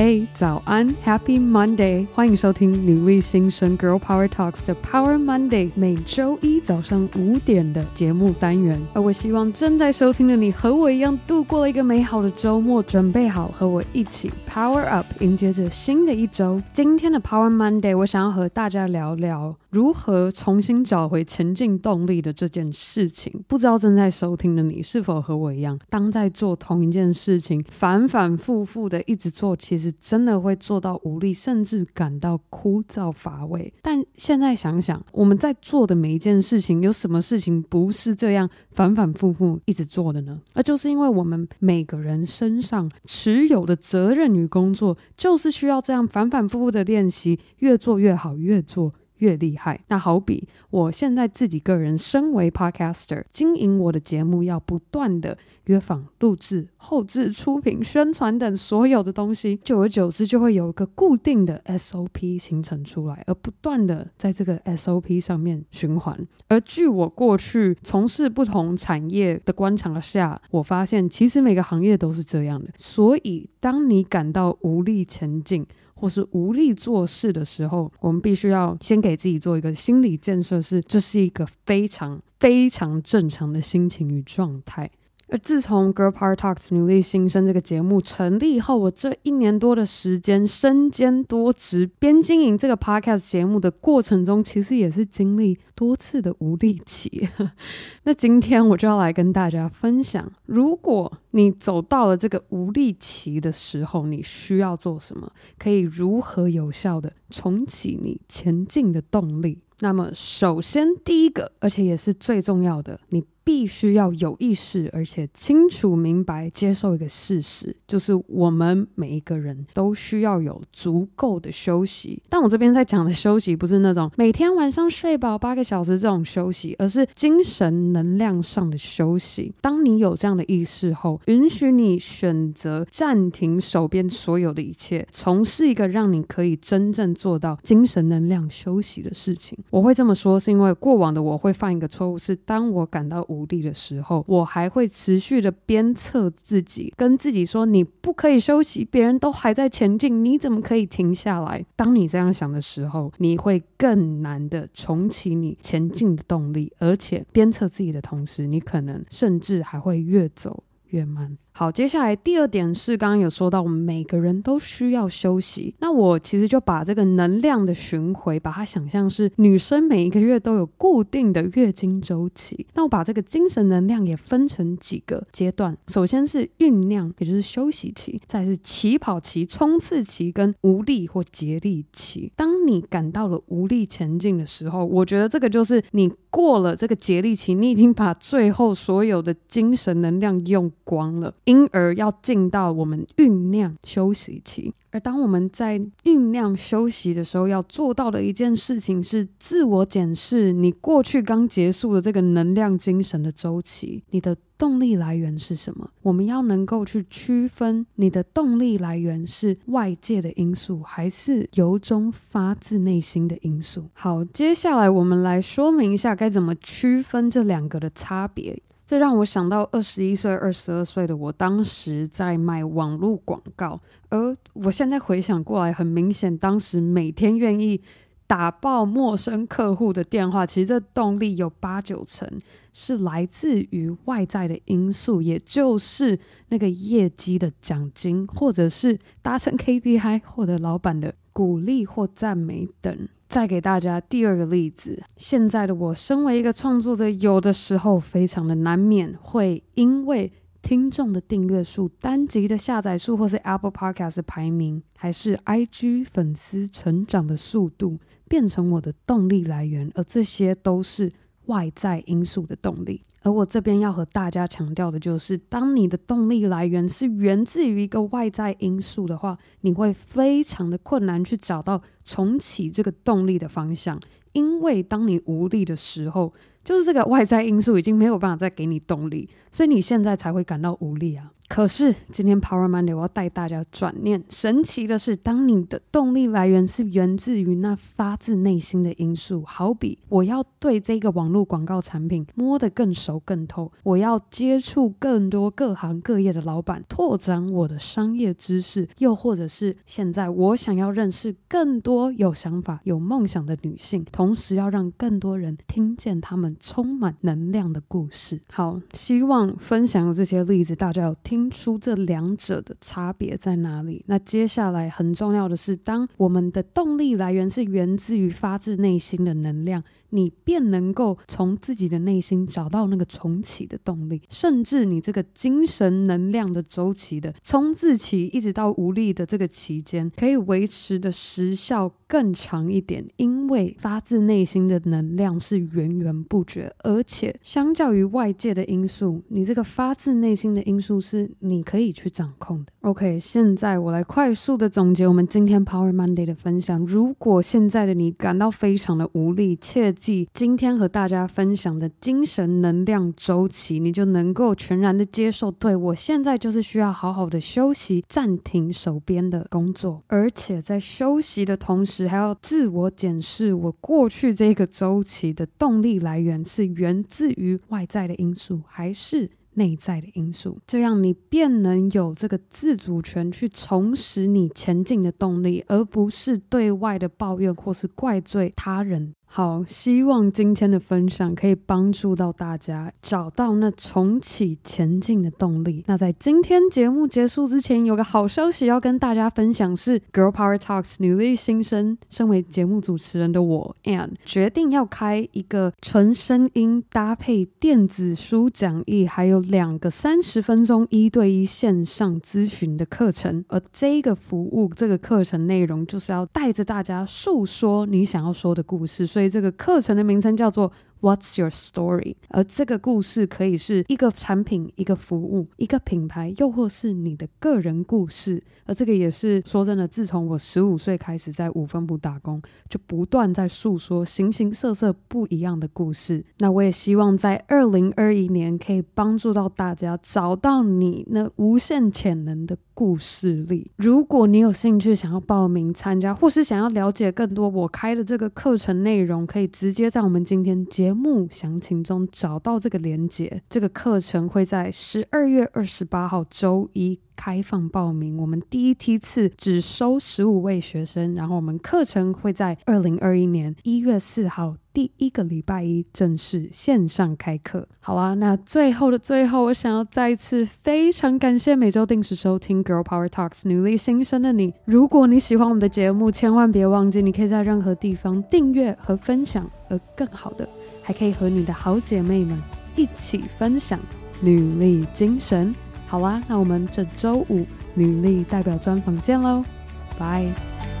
嘿，早安，Happy Monday！欢迎收听女力新生 Girl Power Talks 的 Power Monday，每周一早上五点的节目单元。而我希望正在收听的你和我一样度过了一个美好的周末，准备好和我一起 Power Up，迎接着新的一周。今天的 Power Monday，我想要和大家聊聊如何重新找回前进动力的这件事情。不知道正在收听的你是否和我一样，当在做同一件事情，反反复复的一直做，其实。真的会做到无力，甚至感到枯燥乏味。但现在想想，我们在做的每一件事情，有什么事情不是这样反反复复一直做的呢？而就是因为我们每个人身上持有的责任与工作，就是需要这样反反复复的练习，越做越好，越做。越厉害，那好比我现在自己个人身为 podcaster，经营我的节目，要不断的约访、录制、后制、出品、宣传等所有的东西，久而久之就会有一个固定的 SOP 形成出来，而不断的在这个 SOP 上面循环。而据我过去从事不同产业的观察下，我发现其实每个行业都是这样的。所以，当你感到无力前进，或是无力做事的时候，我们必须要先给自己做一个心理建设，是这是一个非常非常正常的心情与状态。而自从《Girl Power Talks》女力新生这个节目成立后，我这一年多的时间身兼多职，边经营这个 Podcast 节目的过程中，其实也是经历多次的无力期。那今天我就要来跟大家分享，如果你走到了这个无力期的时候，你需要做什么？可以如何有效地重启你前进的动力？那么，首先第一个，而且也是最重要的，你。必须要有意识，而且清楚明白接受一个事实，就是我们每一个人都需要有足够的休息。但我这边在讲的休息，不是那种每天晚上睡饱八个小时这种休息，而是精神能量上的休息。当你有这样的意识后，允许你选择暂停手边所有的一切，从事一个让你可以真正做到精神能量休息的事情。我会这么说，是因为过往的我会犯一个错误，是当我感到无力的时候，我还会持续的鞭策自己，跟自己说：“你不可以休息，别人都还在前进，你怎么可以停下来？”当你这样想的时候，你会更难的重启你前进的动力，而且鞭策自己的同时，你可能甚至还会越走越慢。好，接下来第二点是刚刚有说到，我们每个人都需要休息。那我其实就把这个能量的巡回，把它想象是女生每一个月都有固定的月经周期。那我把这个精神能量也分成几个阶段，首先是酝酿，也就是休息期；再是起跑期、冲刺期跟无力或竭力期。当你感到了无力前进的时候，我觉得这个就是你过了这个竭力期，你已经把最后所有的精神能量用光了。因而要进到我们酝酿休息期，而当我们在酝酿休息的时候，要做到的一件事情是自我检视你过去刚结束的这个能量精神的周期，你的动力来源是什么？我们要能够去区分你的动力来源是外界的因素，还是由衷发自内心的因素。好，接下来我们来说明一下该怎么区分这两个的差别。这让我想到二十一岁、二十二岁的我，当时在卖网络广告，而我现在回想过来，很明显，当时每天愿意打爆陌生客户的电话，其实这动力有八九成是来自于外在的因素，也就是那个业绩的奖金，或者是达成 KPI，获得老板的鼓励或赞美等。再给大家第二个例子，现在的我身为一个创作者，有的时候非常的难免会因为听众的订阅数、单集的下载数，或是 Apple Podcast 排名，还是 IG 粉丝成长的速度，变成我的动力来源，而这些都是。外在因素的动力，而我这边要和大家强调的就是，当你的动力来源是源自于一个外在因素的话，你会非常的困难去找到重启这个动力的方向，因为当你无力的时候，就是这个外在因素已经没有办法再给你动力，所以你现在才会感到无力啊。可是今天 Power Monday 我要带大家转念，神奇的是，当你的动力来源是源自于那发自内心的因素，好比我要对这个网络广告产品摸得更熟更透，我要接触更多各行各业的老板，拓展我的商业知识，又或者是现在我想要认识更多有想法、有梦想的女性，同时要让更多人听见她们充满能量的故事。好，希望分享这些例子，大家有听。听出这两者的差别在哪里？那接下来很重要的是，当我们的动力来源是源自于发自内心的能量。你便能够从自己的内心找到那个重启的动力，甚至你这个精神能量的周期的冲刺期，一直到无力的这个期间，可以维持的时效更长一点，因为发自内心的能量是源源不绝，而且相较于外界的因素，你这个发自内心的因素是你可以去掌控的。OK，现在我来快速的总结我们今天 Power Monday 的分享。如果现在的你感到非常的无力，切记今天和大家分享的精神能量周期，你就能够全然的接受。对，我现在就是需要好好的休息，暂停手边的工作，而且在休息的同时，还要自我检视我过去这个周期的动力来源是源自于外在的因素，还是内在的因素？这样你便能有这个自主权去重拾你前进的动力，而不是对外的抱怨或是怪罪他人。好，希望今天的分享可以帮助到大家找到那重启前进的动力。那在今天节目结束之前，有个好消息要跟大家分享是，Girl Power Talks 女力新生，身为节目主持人的我 Ann 决定要开一个纯声音搭配电子书讲义，还有两个三十分钟一对一线上咨询的课程。而这个服务，这个课程内容就是要带着大家诉说你想要说的故事。所以这个课程的名称叫做 What's Your Story？而这个故事可以是一个产品、一个服务、一个品牌，又或是你的个人故事。而这个也是说真的，自从我十五岁开始在五分埔打工，就不断在诉说形形色色不一样的故事。那我也希望在二零二一年可以帮助到大家找到你那无限潜能的故事里。如果你有兴趣想要报名参加，或是想要了解更多我开的这个课程内容，可以直接在我们今天节节目详情中找到这个连接。这个课程会在十二月二十八号周一开放报名。我们第一梯次只收十五位学生，然后我们课程会在二零二一年一月四号第一个礼拜一正式线上开课。好啊，那最后的最后，我想要再次非常感谢每周定时收听 Girl Power Talks 女力新生的你。如果你喜欢我们的节目，千万别忘记，你可以在任何地方订阅和分享，而更好的。还可以和你的好姐妹们一起分享女力精神。好啦，那我们这周五女力代表专访见喽，拜。